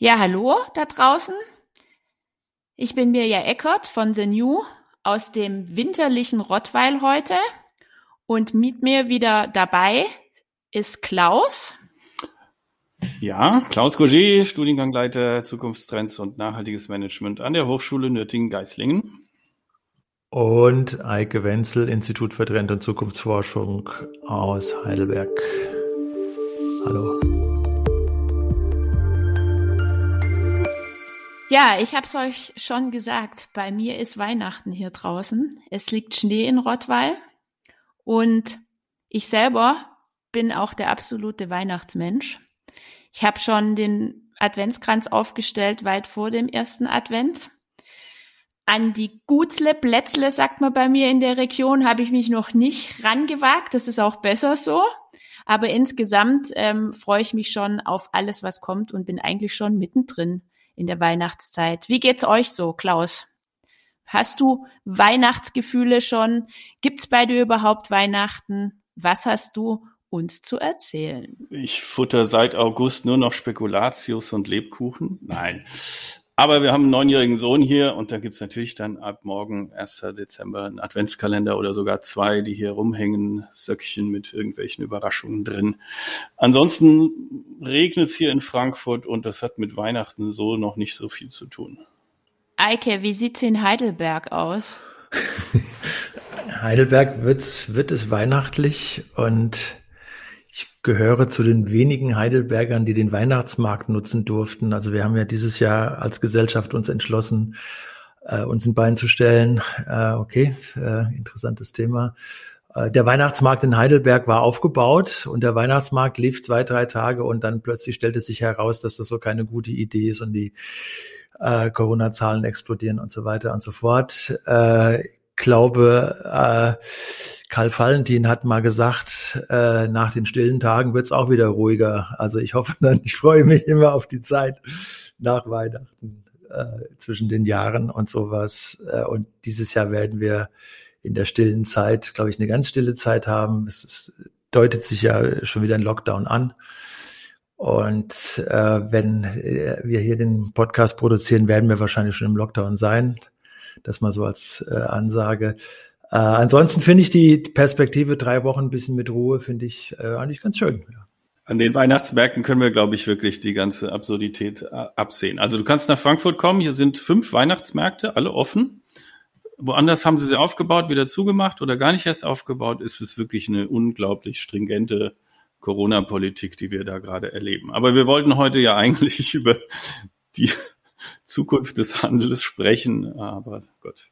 Ja, hallo da draußen. Ich bin Mirja Eckert von The New aus dem winterlichen Rottweil heute und mit mir wieder dabei ist Klaus. Ja, Klaus Roger, Studiengangleiter Zukunftstrends und nachhaltiges Management an der Hochschule Nürtingen-Geislingen. Und Eike Wenzel, Institut für Trend- und Zukunftsforschung aus Heidelberg. Hallo. Ja, ich habe es euch schon gesagt. Bei mir ist Weihnachten hier draußen. Es liegt Schnee in Rottweil und ich selber bin auch der absolute Weihnachtsmensch. Ich habe schon den Adventskranz aufgestellt weit vor dem ersten Advent. An die Gutzle, Plätzle, sagt man bei mir in der Region, habe ich mich noch nicht rangewagt. Das ist auch besser so. Aber insgesamt ähm, freue ich mich schon auf alles, was kommt und bin eigentlich schon mittendrin in der Weihnachtszeit. Wie geht's euch so, Klaus? Hast du Weihnachtsgefühle schon? Gibt's bei dir überhaupt Weihnachten? Was hast du uns zu erzählen? Ich futter seit August nur noch Spekulatius und Lebkuchen. Nein. Aber wir haben einen neunjährigen Sohn hier und da gibt's natürlich dann ab morgen, 1. Dezember, einen Adventskalender oder sogar zwei, die hier rumhängen, Söckchen mit irgendwelchen Überraschungen drin. Ansonsten regnet es hier in Frankfurt und das hat mit Weihnachten so noch nicht so viel zu tun. Eike, wie sieht's in Heidelberg aus? Heidelberg wird's, wird es weihnachtlich und gehöre zu den wenigen Heidelbergern, die den Weihnachtsmarkt nutzen durften. Also wir haben ja dieses Jahr als Gesellschaft uns entschlossen, äh, uns in Bein zu stellen. Äh, okay, äh, interessantes Thema. Äh, der Weihnachtsmarkt in Heidelberg war aufgebaut und der Weihnachtsmarkt lief zwei, drei Tage und dann plötzlich stellte sich heraus, dass das so keine gute Idee ist und die äh, Corona-Zahlen explodieren und so weiter und so fort. Äh, glaube, äh, Karl Valentin hat mal gesagt, äh, nach den stillen Tagen wird's auch wieder ruhiger. Also ich hoffe dann, ich freue mich immer auf die Zeit nach Weihnachten äh, zwischen den Jahren und sowas. Äh, und dieses Jahr werden wir in der stillen Zeit, glaube ich, eine ganz stille Zeit haben. Es, es deutet sich ja schon wieder ein Lockdown an. Und äh, wenn äh, wir hier den Podcast produzieren, werden wir wahrscheinlich schon im Lockdown sein. Das mal so als äh, Ansage. Äh, ansonsten finde ich die Perspektive drei Wochen ein bisschen mit Ruhe, finde ich äh, eigentlich ganz schön. Ja. An den Weihnachtsmärkten können wir, glaube ich, wirklich die ganze Absurdität äh, absehen. Also du kannst nach Frankfurt kommen, hier sind fünf Weihnachtsmärkte, alle offen. Woanders haben sie sie aufgebaut, wieder zugemacht oder gar nicht erst aufgebaut. Ist es wirklich eine unglaublich stringente Corona-Politik, die wir da gerade erleben. Aber wir wollten heute ja eigentlich über die Zukunft des Handels sprechen, aber Gott.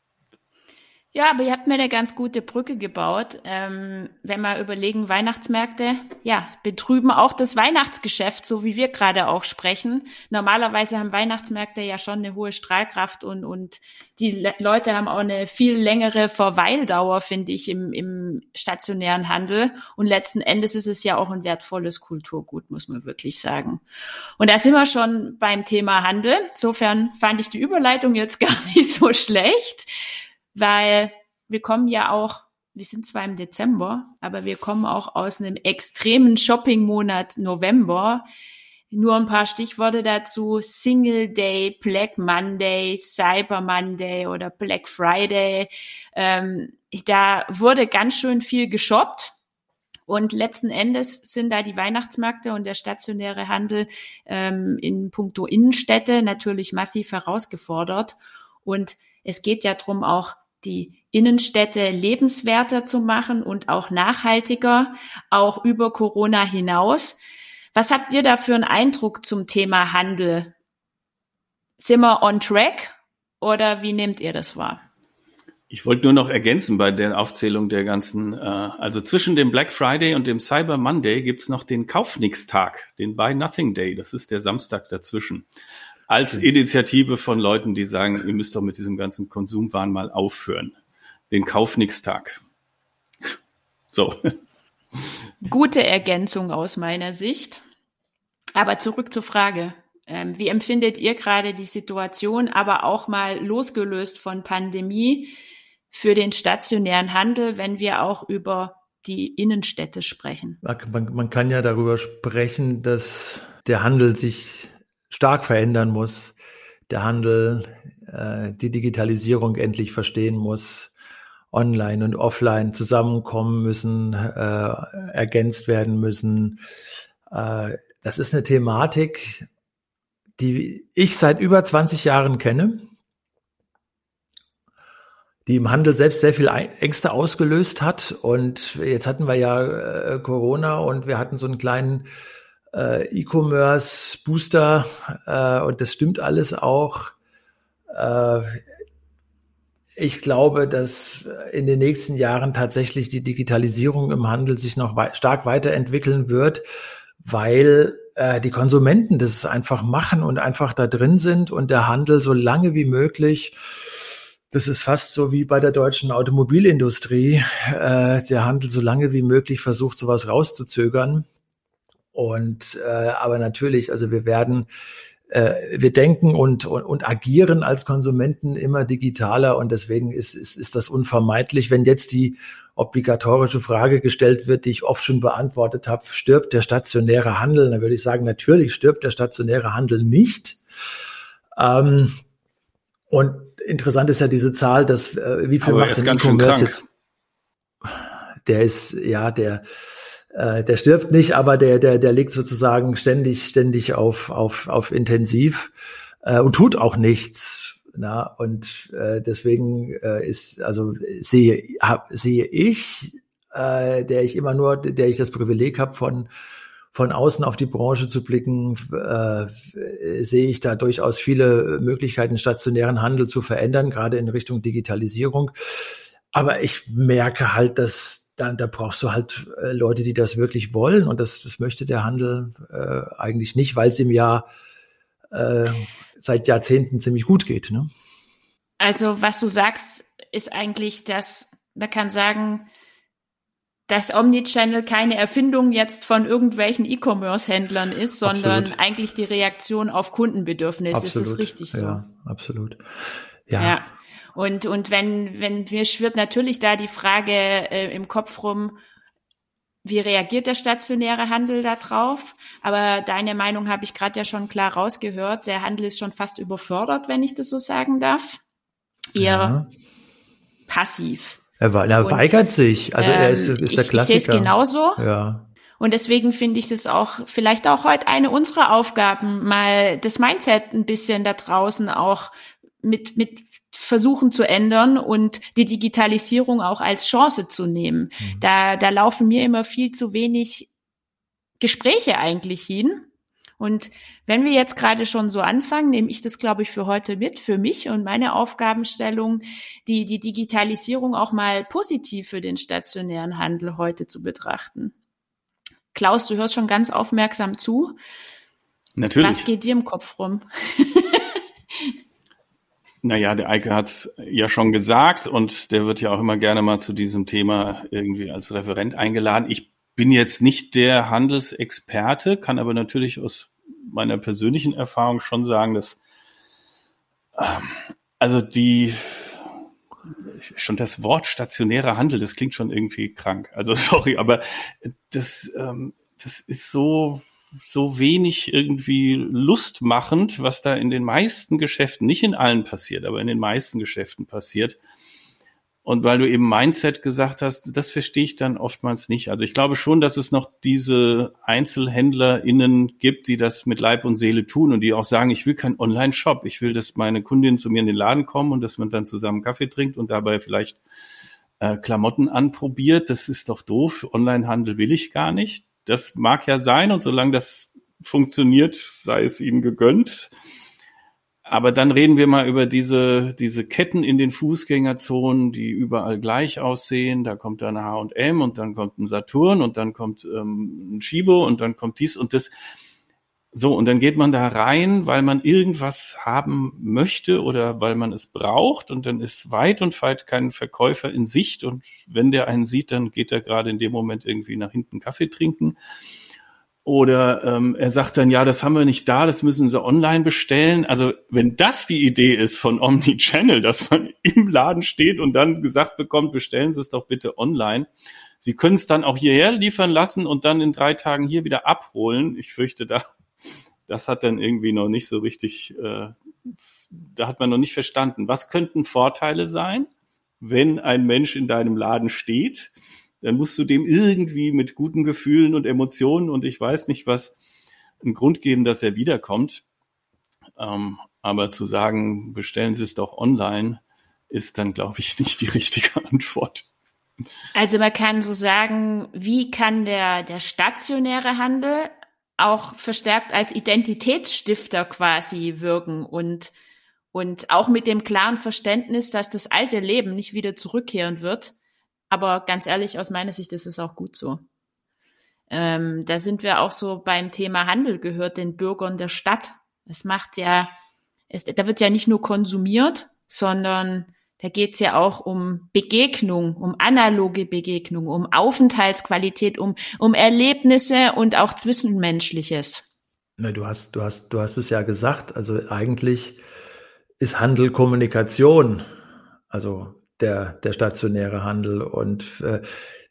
Ja, aber ihr habt mir eine ganz gute Brücke gebaut. Ähm, wenn wir überlegen, Weihnachtsmärkte, ja, betrüben auch das Weihnachtsgeschäft, so wie wir gerade auch sprechen. Normalerweise haben Weihnachtsmärkte ja schon eine hohe Strahlkraft und, und die Le Leute haben auch eine viel längere Verweildauer, finde ich, im, im stationären Handel. Und letzten Endes ist es ja auch ein wertvolles Kulturgut, muss man wirklich sagen. Und da sind wir schon beim Thema Handel. Insofern fand ich die Überleitung jetzt gar nicht so schlecht weil wir kommen ja auch, wir sind zwar im Dezember, aber wir kommen auch aus einem extremen Shopping-Monat November. Nur ein paar Stichworte dazu. Single Day, Black Monday, Cyber Monday oder Black Friday. Ähm, da wurde ganz schön viel geshoppt. Und letzten Endes sind da die Weihnachtsmärkte und der stationäre Handel ähm, in puncto Innenstädte natürlich massiv herausgefordert. Und es geht ja drum auch die Innenstädte lebenswerter zu machen und auch nachhaltiger, auch über Corona hinaus. Was habt ihr da für einen Eindruck zum Thema Handel? Sind wir on track oder wie nehmt ihr das wahr? Ich wollte nur noch ergänzen bei der Aufzählung der ganzen, äh, also zwischen dem Black Friday und dem Cyber Monday gibt's noch den Kaufnix-Tag, den Buy Nothing Day, das ist der Samstag dazwischen als Initiative von Leuten, die sagen, ihr müsst doch mit diesem ganzen Konsumwahn mal aufhören. Den Kaufnix-Tag. So. Gute Ergänzung aus meiner Sicht. Aber zurück zur Frage. Ähm, wie empfindet ihr gerade die Situation, aber auch mal losgelöst von Pandemie für den stationären Handel, wenn wir auch über die Innenstädte sprechen? Man, man kann ja darüber sprechen, dass der Handel sich stark verändern muss, der Handel äh, die Digitalisierung endlich verstehen muss, online und offline zusammenkommen müssen, äh, ergänzt werden müssen. Äh, das ist eine Thematik, die ich seit über 20 Jahren kenne, die im Handel selbst sehr viel Ängste ausgelöst hat. Und jetzt hatten wir ja äh, Corona und wir hatten so einen kleinen äh, E-Commerce-Booster äh, und das stimmt alles auch. Äh, ich glaube, dass in den nächsten Jahren tatsächlich die Digitalisierung im Handel sich noch wei stark weiterentwickeln wird, weil äh, die Konsumenten das einfach machen und einfach da drin sind und der Handel so lange wie möglich das ist fast so wie bei der deutschen Automobilindustrie. Äh, der Handel so lange wie möglich versucht, sowas rauszuzögern. Und äh, aber natürlich, also wir werden äh, wir denken und, und, und agieren als Konsumenten immer digitaler und deswegen ist, ist, ist das unvermeidlich. Wenn jetzt die obligatorische Frage gestellt wird, die ich oft schon beantwortet habe, stirbt der stationäre Handel? Dann würde ich sagen, natürlich stirbt der stationäre Handel nicht. Ähm, und interessant ist ja diese Zahl, dass äh, wie viel Aber macht der E-Commerce jetzt? Der ist ja der äh, der stirbt nicht, aber der, der, der liegt sozusagen ständig, ständig auf, auf, auf intensiv äh, und tut auch nichts. Na, und äh, deswegen äh, ist, also sehe, hab, sehe ich, äh, der ich immer nur, der ich das Privileg habe, von, von außen auf die Branche zu blicken, äh, sehe ich da durchaus viele Möglichkeiten, stationären Handel zu verändern, gerade in Richtung Digitalisierung. Aber ich merke halt, dass da, da brauchst du halt äh, Leute, die das wirklich wollen. Und das, das möchte der Handel äh, eigentlich nicht, weil es ihm ja äh, seit Jahrzehnten ziemlich gut geht. Ne? Also was du sagst, ist eigentlich, dass man kann sagen, dass Omnichannel keine Erfindung jetzt von irgendwelchen E-Commerce-Händlern ist, sondern absolut. eigentlich die Reaktion auf Kundenbedürfnisse. Absolut. Ist das richtig so? Ja, absolut. Ja. ja. Und, und wenn, wenn mir schwirrt natürlich da die Frage äh, im Kopf rum, wie reagiert der stationäre Handel da drauf? Aber deine Meinung habe ich gerade ja schon klar rausgehört. Der Handel ist schon fast überfordert, wenn ich das so sagen darf. Eher ja. passiv. Er, er weigert sich. Also ähm, er ist, ist der Klassiker. Ich sehe es genauso. Ja. Und deswegen finde ich es auch vielleicht auch heute eine unserer Aufgaben, mal das Mindset ein bisschen da draußen auch mit, mit versuchen zu ändern und die Digitalisierung auch als Chance zu nehmen. Mhm. Da, da laufen mir immer viel zu wenig Gespräche eigentlich hin. Und wenn wir jetzt gerade schon so anfangen, nehme ich das, glaube ich, für heute mit, für mich und meine Aufgabenstellung, die, die Digitalisierung auch mal positiv für den stationären Handel heute zu betrachten. Klaus, du hörst schon ganz aufmerksam zu. Natürlich. Was geht dir im Kopf rum? Naja, der Eike hat es ja schon gesagt und der wird ja auch immer gerne mal zu diesem Thema irgendwie als Referent eingeladen. Ich bin jetzt nicht der Handelsexperte, kann aber natürlich aus meiner persönlichen Erfahrung schon sagen, dass ähm, also die schon das Wort stationärer Handel, das klingt schon irgendwie krank. Also sorry, aber das, ähm, das ist so so wenig irgendwie lustmachend, was da in den meisten Geschäften, nicht in allen passiert, aber in den meisten Geschäften passiert. Und weil du eben Mindset gesagt hast, das verstehe ich dann oftmals nicht. Also ich glaube schon, dass es noch diese EinzelhändlerInnen gibt, die das mit Leib und Seele tun und die auch sagen, ich will keinen Online-Shop. Ich will, dass meine Kundinnen zu mir in den Laden kommen und dass man dann zusammen Kaffee trinkt und dabei vielleicht äh, Klamotten anprobiert. Das ist doch doof. Online-Handel will ich gar nicht. Das mag ja sein und solange das funktioniert, sei es ihnen gegönnt. Aber dann reden wir mal über diese, diese Ketten in den Fußgängerzonen, die überall gleich aussehen. Da kommt dann H&M und dann kommt ein Saturn und dann kommt ähm, ein Schibo und dann kommt dies und das. So, und dann geht man da rein, weil man irgendwas haben möchte oder weil man es braucht und dann ist weit und weit kein Verkäufer in Sicht und wenn der einen sieht, dann geht er gerade in dem Moment irgendwie nach hinten Kaffee trinken. Oder ähm, er sagt dann, ja, das haben wir nicht da, das müssen Sie online bestellen. Also wenn das die Idee ist von Omnichannel, dass man im Laden steht und dann gesagt bekommt, bestellen Sie es doch bitte online. Sie können es dann auch hierher liefern lassen und dann in drei Tagen hier wieder abholen. Ich fürchte, da das hat dann irgendwie noch nicht so richtig, äh, da hat man noch nicht verstanden. Was könnten Vorteile sein, wenn ein Mensch in deinem Laden steht? Dann musst du dem irgendwie mit guten Gefühlen und Emotionen und ich weiß nicht was einen Grund geben, dass er wiederkommt. Ähm, aber zu sagen, bestellen Sie es doch online, ist dann, glaube ich, nicht die richtige Antwort. Also man kann so sagen, wie kann der, der stationäre Handel auch verstärkt als Identitätsstifter quasi wirken und, und auch mit dem klaren Verständnis, dass das alte Leben nicht wieder zurückkehren wird. Aber ganz ehrlich, aus meiner Sicht ist es auch gut so. Ähm, da sind wir auch so beim Thema Handel gehört den Bürgern der Stadt. Es macht ja, es, da wird ja nicht nur konsumiert, sondern da geht's ja auch um Begegnung, um analoge Begegnung, um Aufenthaltsqualität, um, um Erlebnisse und auch Zwischenmenschliches. Na, du hast, du hast, du hast es ja gesagt. Also eigentlich ist Handel Kommunikation. Also der, der stationäre Handel und äh,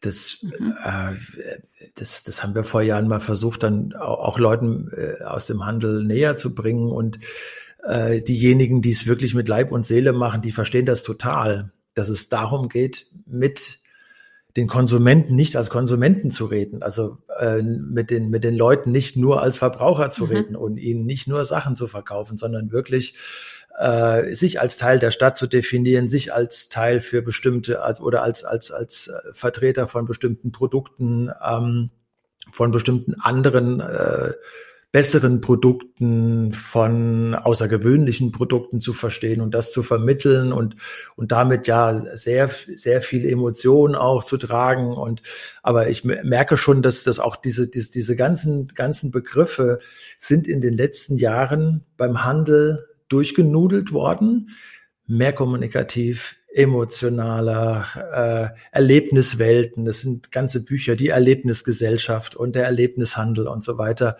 das, mhm. äh, das, das haben wir vor Jahren mal versucht, dann auch, auch Leuten äh, aus dem Handel näher zu bringen und äh, diejenigen, die es wirklich mit Leib und Seele machen, die verstehen das total, dass es darum geht, mit den Konsumenten nicht als Konsumenten zu reden, also äh, mit den mit den Leuten nicht nur als Verbraucher zu mhm. reden und ihnen nicht nur Sachen zu verkaufen, sondern wirklich äh, sich als Teil der Stadt zu definieren, sich als Teil für bestimmte als, oder als als als Vertreter von bestimmten Produkten, ähm, von bestimmten anderen äh, besseren Produkten, von außergewöhnlichen Produkten zu verstehen und das zu vermitteln und, und damit ja sehr, sehr viel Emotionen auch zu tragen. Und, aber ich merke schon, dass, dass auch diese, diese, diese ganzen, ganzen Begriffe sind in den letzten Jahren beim Handel durchgenudelt worden. Mehr kommunikativ, emotionaler, äh, Erlebniswelten. Das sind ganze Bücher, die Erlebnisgesellschaft und der Erlebnishandel und so weiter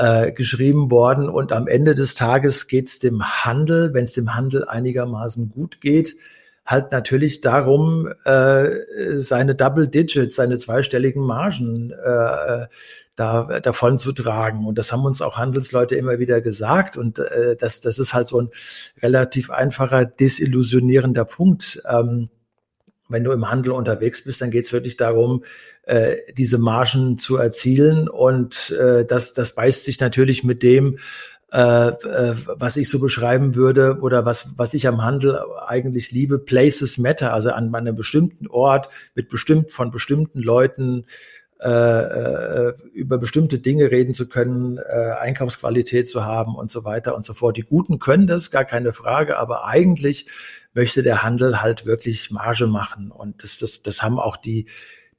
äh, geschrieben worden. Und am Ende des Tages geht es dem Handel, wenn es dem Handel einigermaßen gut geht, halt natürlich darum, äh, seine Double Digits, seine zweistelligen Margen äh, da davon zu tragen. Und das haben uns auch Handelsleute immer wieder gesagt. Und äh, das, das ist halt so ein relativ einfacher, desillusionierender Punkt. Ähm, wenn du im Handel unterwegs bist, dann geht es wirklich darum, äh, diese Margen zu erzielen. Und äh, das, das beißt sich natürlich mit dem, äh, äh, was ich so beschreiben würde oder was, was ich am Handel eigentlich liebe, Places Matter, also an einem bestimmten Ort mit bestimmt von bestimmten Leuten äh, äh, über bestimmte Dinge reden zu können, äh, Einkaufsqualität zu haben und so weiter und so fort. Die Guten können das, gar keine Frage, aber eigentlich möchte der Handel halt wirklich Marge machen. Und das, das, das haben auch die,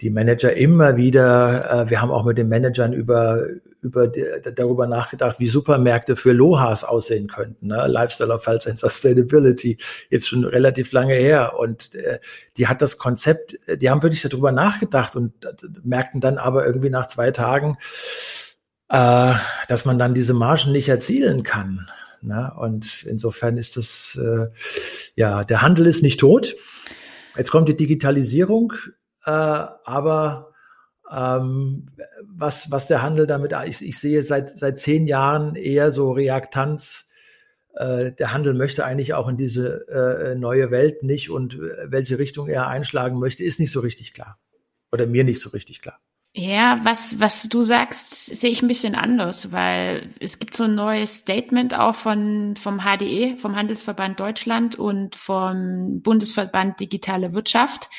die Manager immer wieder, äh, wir haben auch mit den Managern über, über darüber nachgedacht, wie Supermärkte für Lohas aussehen könnten. Ne? Lifestyle of Health and Sustainability, jetzt schon relativ lange her. Und äh, die hat das Konzept, die haben wirklich darüber nachgedacht und äh, merkten dann aber irgendwie nach zwei Tagen, äh, dass man dann diese Margen nicht erzielen kann. Ne? Und insofern ist das, äh, ja, der Handel ist nicht tot. Jetzt kommt die Digitalisierung, äh, aber ähm, was, was der Handel damit, ich, ich sehe seit, seit zehn Jahren eher so Reaktanz. Äh, der Handel möchte eigentlich auch in diese äh, neue Welt nicht und äh, welche Richtung er einschlagen möchte, ist nicht so richtig klar. Oder mir nicht so richtig klar. Ja, was, was du sagst, sehe ich ein bisschen anders, weil es gibt so ein neues Statement auch von, vom HDE, vom Handelsverband Deutschland und vom Bundesverband Digitale Wirtschaft.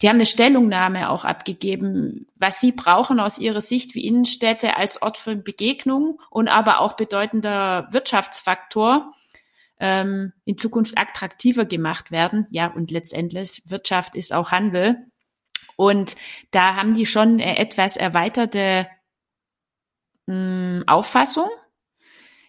Die haben eine Stellungnahme auch abgegeben, was sie brauchen aus ihrer Sicht, wie Innenstädte als Ort für Begegnung und aber auch bedeutender Wirtschaftsfaktor ähm, in Zukunft attraktiver gemacht werden. Ja, und letztendlich Wirtschaft ist auch Handel. Und da haben die schon eine etwas erweiterte mh, hm, Auffassung.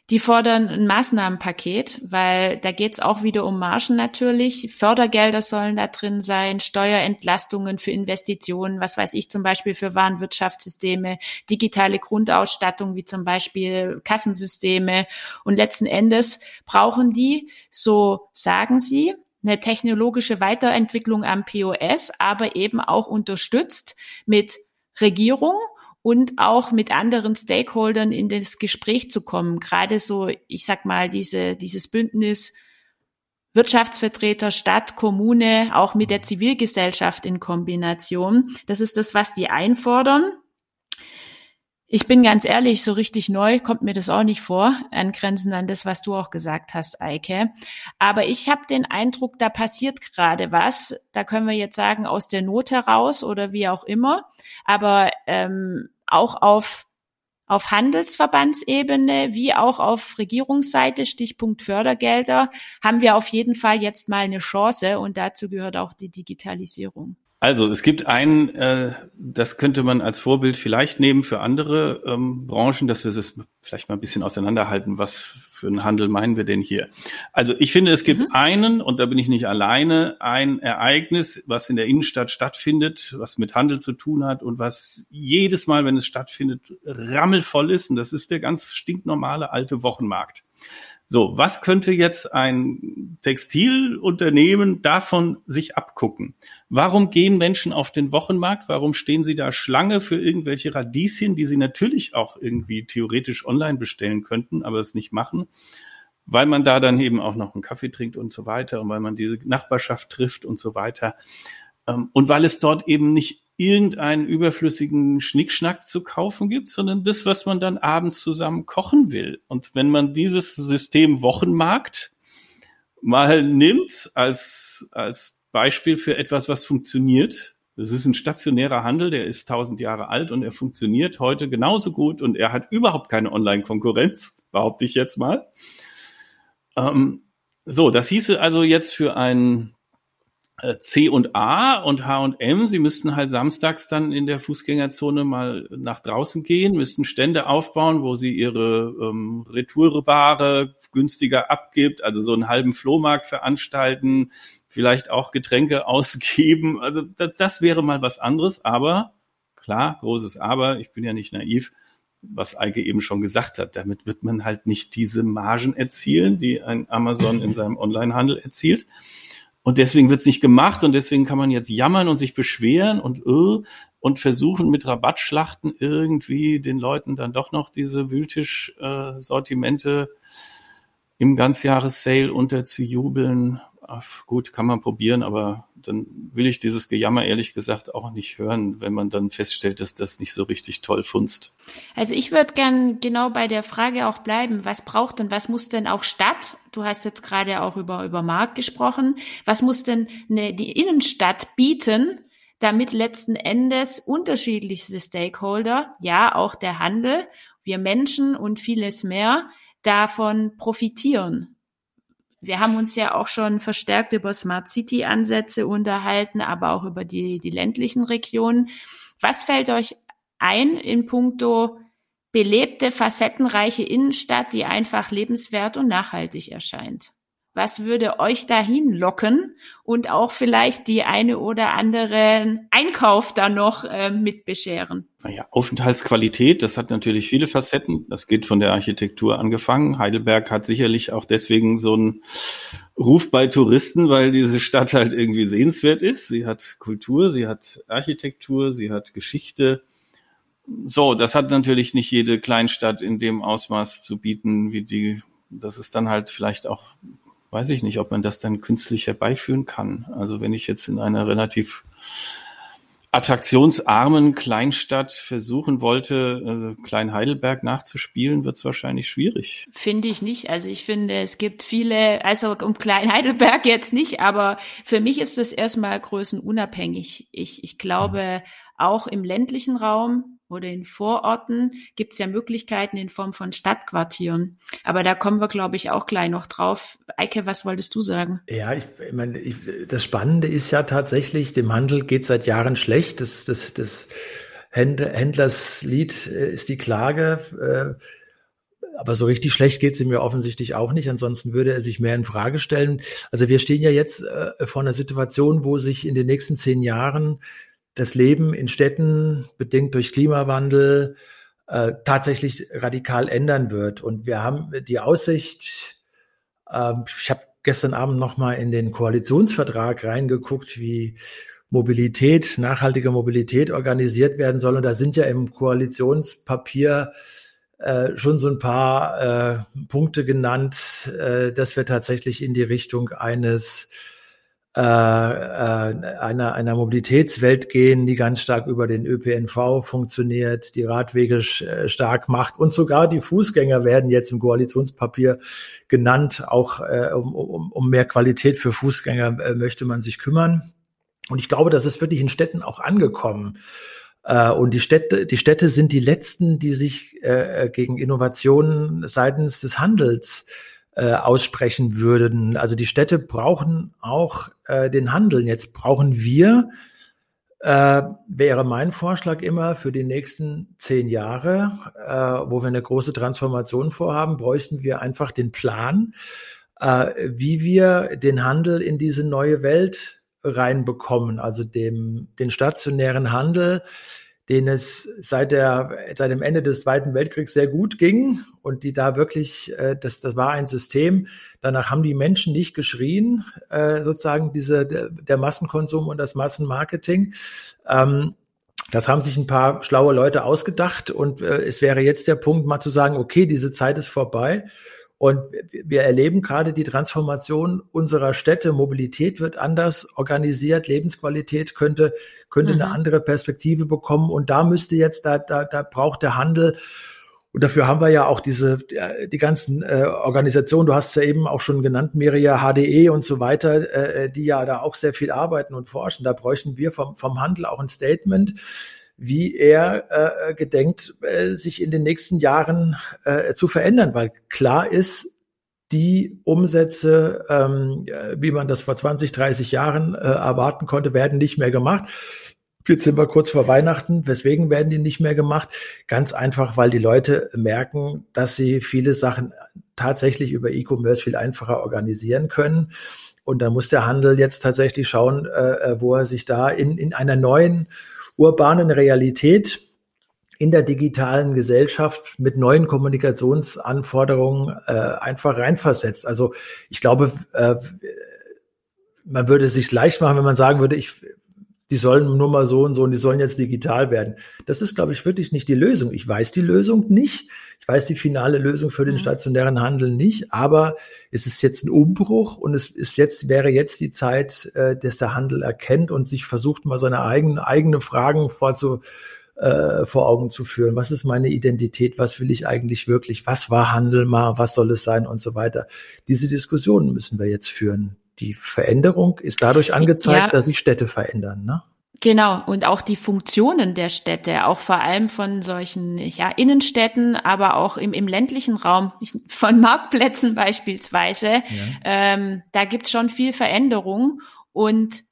Die fordern ein Maßnahmenpaket, weil da geht's auch wieder um Margen natürlich. Fördergelder sollen da drin sein, Steuerentlastungen für Investitionen, was weiß ich zum Beispiel für Warenwirtschaftssysteme, digitale Grundausstattung wie zum Beispiel Kassensysteme. Und letzten Endes brauchen die, so sagen sie, eine technologische Weiterentwicklung am POS, aber eben auch unterstützt mit Regierung und auch mit anderen Stakeholdern in das Gespräch zu kommen. Gerade so, ich sag mal, diese, dieses Bündnis Wirtschaftsvertreter, Stadt, Kommune, auch mit der Zivilgesellschaft in Kombination. Das ist das, was die einfordern. Ich bin ganz ehrlich, so richtig neu kommt mir das auch nicht vor, angrenzend an das, was du auch gesagt hast, Eike. Aber ich habe den Eindruck, da passiert gerade was. Da können wir jetzt sagen, aus der Not heraus oder wie auch immer. Aber ähm, auch auf auf Handelsverbandsebene wie auch auf Regierungsseite, Stichpunkt Fördergelder, haben wir auf jeden Fall jetzt mal eine Chance und dazu gehört auch die Digitalisierung. Also es gibt ein, äh, das könnte man als Vorbild vielleicht nehmen für andere ähm, Branchen, dass wir es vielleicht mal ein bisschen auseinanderhalten, was für einen Handel meinen wir denn hier. Also ich finde, es gibt mhm. einen, und da bin ich nicht alleine, ein Ereignis, was in der Innenstadt stattfindet, was mit Handel zu tun hat und was jedes Mal, wenn es stattfindet, rammelvoll ist. Und das ist der ganz stinknormale alte Wochenmarkt. So, was könnte jetzt ein Textilunternehmen davon sich abgucken? Warum gehen Menschen auf den Wochenmarkt? Warum stehen sie da Schlange für irgendwelche Radieschen, die sie natürlich auch irgendwie theoretisch online bestellen könnten, aber es nicht machen? Weil man da dann eben auch noch einen Kaffee trinkt und so weiter und weil man diese Nachbarschaft trifft und so weiter. Ähm, und weil es dort eben nicht irgendeinen überflüssigen Schnickschnack zu kaufen gibt, sondern das, was man dann abends zusammen kochen will. Und wenn man dieses System Wochenmarkt mal nimmt als, als Beispiel für etwas, was funktioniert, das ist ein stationärer Handel, der ist tausend Jahre alt und er funktioniert heute genauso gut und er hat überhaupt keine Online-Konkurrenz, behaupte ich jetzt mal. Ähm, so, das hieße also jetzt für einen C und A und H und M, sie müssten halt samstags dann in der Fußgängerzone mal nach draußen gehen, müssten Stände aufbauen, wo sie ihre ähm, Retourware günstiger abgibt, also so einen halben Flohmarkt veranstalten, vielleicht auch Getränke ausgeben. Also das, das wäre mal was anderes, aber klar, großes Aber, ich bin ja nicht naiv, was Eike eben schon gesagt hat. Damit wird man halt nicht diese Margen erzielen, die ein Amazon in seinem Onlinehandel erzielt. Und deswegen wird es nicht gemacht und deswegen kann man jetzt jammern und sich beschweren und uh, und versuchen mit Rabattschlachten irgendwie den Leuten dann doch noch diese Wühltisch-Sortimente äh, im Ganzjahressale unterzujubeln. Ach, gut, kann man probieren, aber dann will ich dieses Gejammer ehrlich gesagt auch nicht hören, wenn man dann feststellt, dass das nicht so richtig toll funzt. Also ich würde gern genau bei der Frage auch bleiben, was braucht denn, was muss denn auch Stadt, du hast jetzt gerade auch über, über Markt gesprochen, was muss denn eine, die Innenstadt bieten, damit letzten Endes unterschiedlichste Stakeholder, ja auch der Handel, wir Menschen und vieles mehr davon profitieren wir haben uns ja auch schon verstärkt über Smart City Ansätze unterhalten, aber auch über die, die ländlichen Regionen. Was fällt euch ein in puncto belebte, facettenreiche Innenstadt, die einfach lebenswert und nachhaltig erscheint? Was würde euch dahin locken und auch vielleicht die eine oder andere Einkauf da noch äh, mit bescheren? Naja, Aufenthaltsqualität, das hat natürlich viele Facetten. Das geht von der Architektur angefangen. Heidelberg hat sicherlich auch deswegen so einen Ruf bei Touristen, weil diese Stadt halt irgendwie sehenswert ist. Sie hat Kultur, sie hat Architektur, sie hat Geschichte. So, das hat natürlich nicht jede Kleinstadt in dem Ausmaß zu bieten, wie die das ist dann halt vielleicht auch weiß ich nicht, ob man das dann künstlich herbeiführen kann. Also wenn ich jetzt in einer relativ attraktionsarmen Kleinstadt versuchen wollte, äh, Klein Heidelberg nachzuspielen, wird es wahrscheinlich schwierig. Finde ich nicht. Also ich finde, es gibt viele, also um Klein Heidelberg jetzt nicht, aber für mich ist es erstmal größenunabhängig. Ich, ich glaube, auch im ländlichen Raum oder in Vororten gibt es ja Möglichkeiten in Form von Stadtquartieren. Aber da kommen wir, glaube ich, auch gleich noch drauf. Eike, was wolltest du sagen? Ja, ich, ich meine, ich, das Spannende ist ja tatsächlich, dem Handel geht seit Jahren schlecht. Das, das, das Händlerslied äh, ist die Klage. Äh, aber so richtig schlecht geht es ihm ja offensichtlich auch nicht. Ansonsten würde er sich mehr in Frage stellen. Also wir stehen ja jetzt äh, vor einer Situation, wo sich in den nächsten zehn Jahren das Leben in Städten, bedingt durch Klimawandel, äh, tatsächlich radikal ändern wird. Und wir haben die Aussicht, äh, ich habe gestern Abend noch mal in den Koalitionsvertrag reingeguckt, wie Mobilität, nachhaltige Mobilität organisiert werden soll. Und da sind ja im Koalitionspapier äh, schon so ein paar äh, Punkte genannt, äh, dass wir tatsächlich in die Richtung eines äh, äh, einer, einer Mobilitätswelt gehen, die ganz stark über den ÖPNV funktioniert, die Radwege äh, stark macht und sogar die Fußgänger werden jetzt im Koalitionspapier genannt. Auch äh, um, um, um mehr Qualität für Fußgänger äh, möchte man sich kümmern. Und ich glaube, das ist wirklich in Städten auch angekommen. Äh, und die Städte, die Städte sind die letzten, die sich äh, gegen Innovationen seitens des Handels äh, aussprechen würden. Also die Städte brauchen auch äh, den Handel. Jetzt brauchen wir, äh, wäre mein Vorschlag immer für die nächsten zehn Jahre, äh, wo wir eine große Transformation vorhaben, bräuchten wir einfach den Plan, äh, wie wir den Handel in diese neue Welt reinbekommen, also dem, den stationären Handel, den es seit der seit dem Ende des Zweiten Weltkriegs sehr gut ging und die da wirklich äh, das das war ein System. Danach haben die Menschen nicht geschrien, äh, sozusagen diese der, der Massenkonsum und das Massenmarketing. Ähm, das haben sich ein paar schlaue Leute ausgedacht und äh, es wäre jetzt der Punkt, mal zu sagen, okay, diese Zeit ist vorbei und wir erleben gerade die Transformation unserer Städte. Mobilität wird anders organisiert. Lebensqualität könnte, könnte mhm. eine andere Perspektive bekommen. Und da müsste jetzt, da, da, da braucht der Handel und dafür haben wir ja auch diese, die ganzen äh, Organisationen, du hast es ja eben auch schon genannt, Miria, HDE und so weiter, äh, die ja da auch sehr viel arbeiten und forschen. Da bräuchten wir vom, vom Handel auch ein Statement, wie er äh, gedenkt, äh, sich in den nächsten Jahren äh, zu verändern, weil klar ist, die Umsätze, ähm, wie man das vor 20, 30 Jahren äh, erwarten konnte, werden nicht mehr gemacht. Jetzt sind wir kurz vor Weihnachten. Weswegen werden die nicht mehr gemacht? Ganz einfach, weil die Leute merken, dass sie viele Sachen tatsächlich über E-Commerce viel einfacher organisieren können. Und da muss der Handel jetzt tatsächlich schauen, äh, äh wo er sich da in, in einer neuen urbanen Realität in der digitalen Gesellschaft mit neuen Kommunikationsanforderungen äh, einfach reinversetzt. Also ich glaube, äh, man würde es sich leicht machen, wenn man sagen würde, ich die sollen nur mal so und so und die sollen jetzt digital werden. Das ist, glaube ich, wirklich nicht die Lösung. Ich weiß die Lösung nicht. Ich weiß die finale Lösung für den mhm. stationären Handel nicht, aber es ist jetzt ein Umbruch und es ist jetzt, wäre jetzt die Zeit, äh, dass der Handel erkennt und sich versucht, mal seine eigenen, eigene Fragen vorzu, äh, vor Augen zu führen. Was ist meine Identität? Was will ich eigentlich wirklich? Was war Handel mal? Was soll es sein? Und so weiter. Diese Diskussionen müssen wir jetzt führen die Veränderung ist dadurch angezeigt, ja. dass sich Städte verändern. Ne? Genau, und auch die Funktionen der Städte, auch vor allem von solchen ja, Innenstädten, aber auch im, im ländlichen Raum, von Marktplätzen beispielsweise, ja. ähm, da gibt's schon viel Veränderung. Und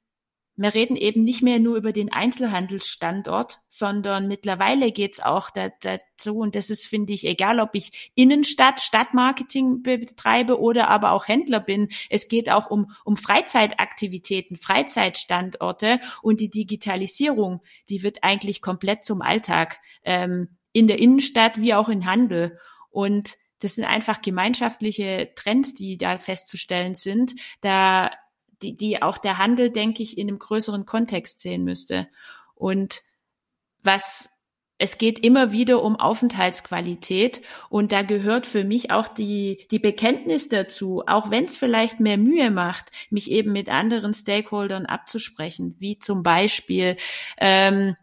wir reden eben nicht mehr nur über den Einzelhandelsstandort, sondern mittlerweile geht's auch da, dazu, und das ist, finde ich, egal, ob ich Innenstadt, Stadtmarketing betreibe oder aber auch Händler bin, es geht auch um, um Freizeitaktivitäten, Freizeitstandorte und die Digitalisierung, die wird eigentlich komplett zum Alltag ähm, in der Innenstadt wie auch in Handel. Und das sind einfach gemeinschaftliche Trends, die da festzustellen sind. Da die, die auch der Handel, denke ich, in einem größeren Kontext sehen müsste. Und was es geht immer wieder um Aufenthaltsqualität und da gehört für mich auch die, die Bekenntnis dazu, auch wenn es vielleicht mehr Mühe macht, mich eben mit anderen Stakeholdern abzusprechen, wie zum Beispiel ähm,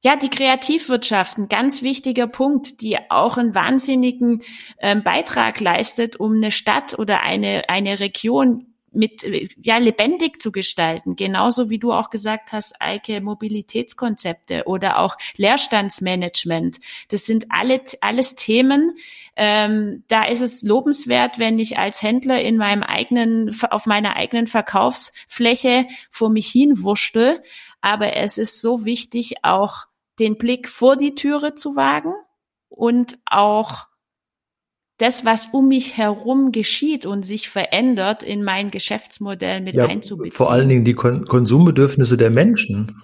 ja, die Kreativwirtschaft, ein ganz wichtiger Punkt, die auch einen wahnsinnigen ähm, Beitrag leistet, um eine Stadt oder eine, eine Region mit ja lebendig zu gestalten, genauso wie du auch gesagt hast, Eike Mobilitätskonzepte oder auch Leerstandsmanagement. Das sind alle alles Themen. Ähm, da ist es lobenswert, wenn ich als Händler in meinem eigenen auf meiner eigenen Verkaufsfläche vor mich hin wurschtel. Aber es ist so wichtig, auch den Blick vor die Türe zu wagen und auch das, was um mich herum geschieht und sich verändert, in mein Geschäftsmodell mit ja, einzubeziehen. Vor allen Dingen die Kon Konsumbedürfnisse der Menschen.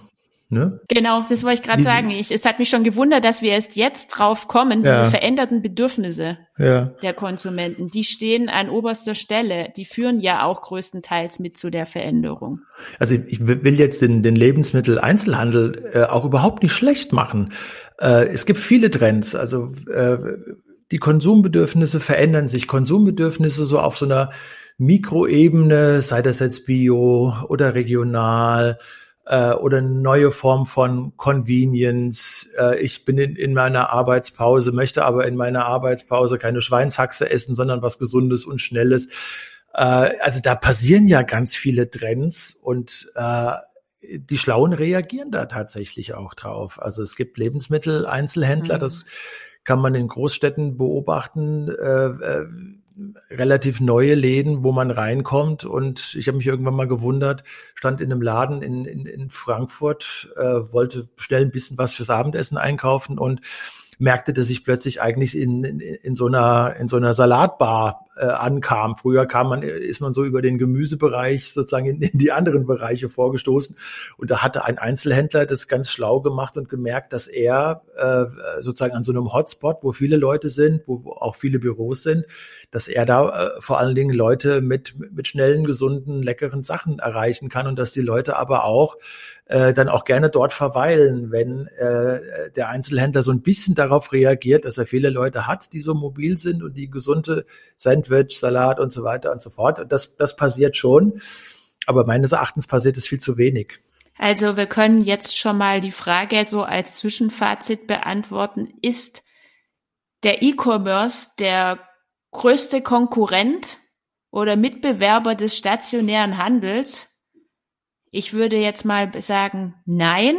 Ne? Genau, das wollte ich gerade sagen. Ich, es hat mich schon gewundert, dass wir erst jetzt drauf kommen, diese ja. veränderten Bedürfnisse ja. der Konsumenten. Die stehen an oberster Stelle. Die führen ja auch größtenteils mit zu der Veränderung. Also ich will jetzt den, den Lebensmitteleinzelhandel äh, auch überhaupt nicht schlecht machen. Äh, es gibt viele Trends. Also äh, die Konsumbedürfnisse verändern sich. Konsumbedürfnisse so auf so einer Mikroebene, sei das jetzt bio oder regional äh, oder neue Form von Convenience. Äh, ich bin in, in meiner Arbeitspause, möchte aber in meiner Arbeitspause keine Schweinshaxe essen, sondern was Gesundes und Schnelles. Äh, also da passieren ja ganz viele Trends und äh, die Schlauen reagieren da tatsächlich auch drauf. Also es gibt Lebensmitteleinzelhändler, mhm. das kann man in Großstädten beobachten. Äh, äh, relativ neue Läden, wo man reinkommt. Und ich habe mich irgendwann mal gewundert, stand in einem Laden in, in, in Frankfurt, äh, wollte schnell ein bisschen was fürs Abendessen einkaufen und merkte, dass ich plötzlich eigentlich in, in, in so einer in so einer Salatbar äh, ankam. Früher kam man ist man so über den Gemüsebereich sozusagen in, in die anderen Bereiche vorgestoßen und da hatte ein Einzelhändler das ganz schlau gemacht und gemerkt, dass er äh, sozusagen an so einem Hotspot, wo viele Leute sind, wo, wo auch viele Büros sind, dass er da äh, vor allen Dingen Leute mit mit schnellen, gesunden, leckeren Sachen erreichen kann und dass die Leute aber auch äh, dann auch gerne dort verweilen, wenn äh, der Einzelhändler so ein bisschen darauf reagiert, dass er viele Leute hat, die so mobil sind und die gesunde Sandwich, Salat und so weiter und so fort. Und das, das passiert schon. Aber meines Erachtens passiert es viel zu wenig. Also wir können jetzt schon mal die Frage so als Zwischenfazit beantworten. Ist der E-Commerce der größte Konkurrent oder Mitbewerber des stationären Handels? Ich würde jetzt mal sagen, nein,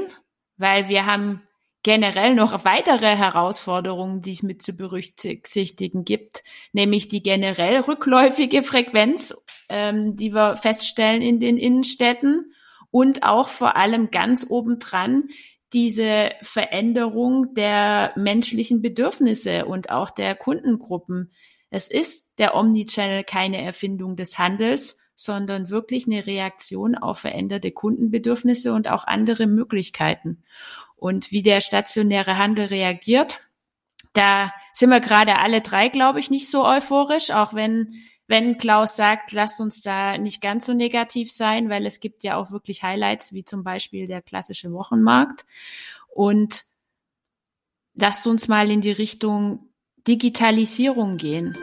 weil wir haben generell noch weitere Herausforderungen, die es mit zu berücksichtigen gibt, nämlich die generell rückläufige Frequenz, ähm, die wir feststellen in den Innenstädten und auch vor allem ganz obendran diese Veränderung der menschlichen Bedürfnisse und auch der Kundengruppen. Es ist der Omnichannel keine Erfindung des Handels, sondern wirklich eine Reaktion auf veränderte Kundenbedürfnisse und auch andere Möglichkeiten. Und wie der stationäre Handel reagiert, da sind wir gerade alle drei, glaube ich, nicht so euphorisch, auch wenn, wenn Klaus sagt, lasst uns da nicht ganz so negativ sein, weil es gibt ja auch wirklich Highlights, wie zum Beispiel der klassische Wochenmarkt. Und lasst uns mal in die Richtung Digitalisierung gehen.